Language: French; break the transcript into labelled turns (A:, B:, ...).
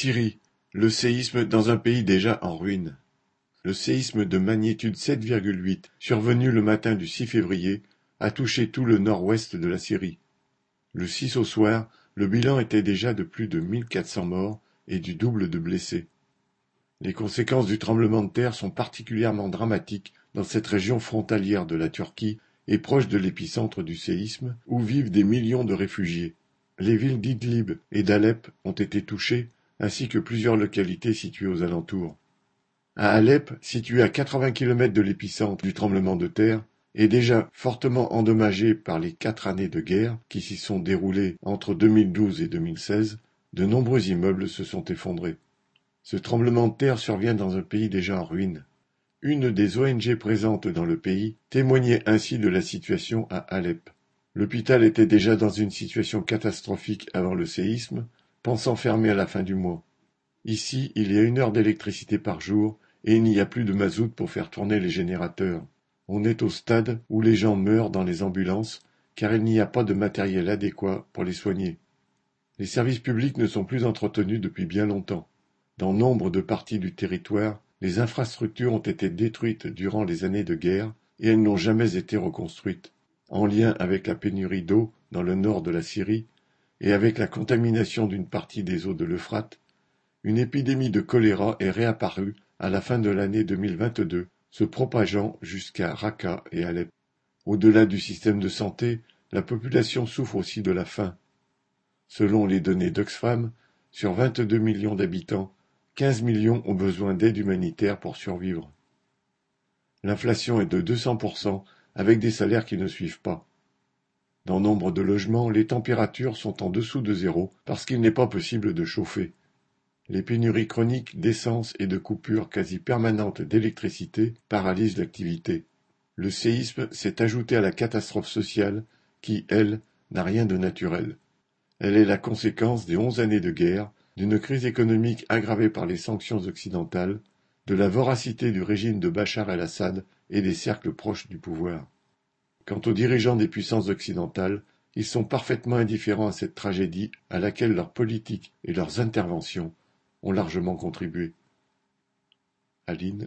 A: Syrie, le séisme dans un pays déjà en ruine. Le séisme de magnitude 7,8 survenu le matin du 6 février a touché tout le nord-ouest de la Syrie. Le 6 au soir, le bilan était déjà de plus de 1400 morts et du double de blessés. Les conséquences du tremblement de terre sont particulièrement dramatiques dans cette région frontalière de la Turquie et proche de l'épicentre du séisme, où vivent des millions de réfugiés. Les villes d'Idlib et d'Alep ont été touchées, ainsi que plusieurs localités situées aux alentours. À Alep, situé à 80 km de l'épicentre du tremblement de terre, et déjà fortement endommagé par les quatre années de guerre qui s'y sont déroulées entre 2012 et 2016, de nombreux immeubles se sont effondrés. Ce tremblement de terre survient dans un pays déjà en ruine. Une des ONG présentes dans le pays témoignait ainsi de la situation à Alep. L'hôpital était déjà dans une situation catastrophique avant le séisme, pensant à la fin du mois. Ici, il y a une heure d'électricité par jour et il n'y a plus de mazout pour faire tourner les générateurs. On est au stade où les gens meurent dans les ambulances car il n'y a pas de matériel adéquat pour les soigner. Les services publics ne sont plus entretenus depuis bien longtemps. Dans nombre de parties du territoire, les infrastructures ont été détruites durant les années de guerre et elles n'ont jamais été reconstruites. En lien avec la pénurie d'eau dans le nord de la Syrie et avec la contamination d'une partie des eaux de l'Euphrate, une épidémie de choléra est réapparue à la fin de l'année 2022 se propageant jusqu'à Raqqa et Alep. Au-delà du système de santé, la population souffre aussi de la faim. Selon les données d'Oxfam, sur 22 millions d'habitants, 15 millions ont besoin d'aide humanitaire pour survivre. L'inflation est de 200% avec des salaires qui ne suivent pas. Dans nombre de logements, les températures sont en dessous de zéro parce qu'il n'est pas possible de chauffer. Les pénuries chroniques d'essence et de coupures quasi permanentes d'électricité paralysent l'activité. Le séisme s'est ajouté à la catastrophe sociale qui, elle, n'a rien de naturel. Elle est la conséquence des onze années de guerre, d'une crise économique aggravée par les sanctions occidentales, de la voracité du régime de Bachar el-Assad et des cercles proches du pouvoir. Quant aux dirigeants des puissances occidentales, ils sont parfaitement indifférents à cette tragédie à laquelle leur politique et leurs interventions ont largement contribué. Aline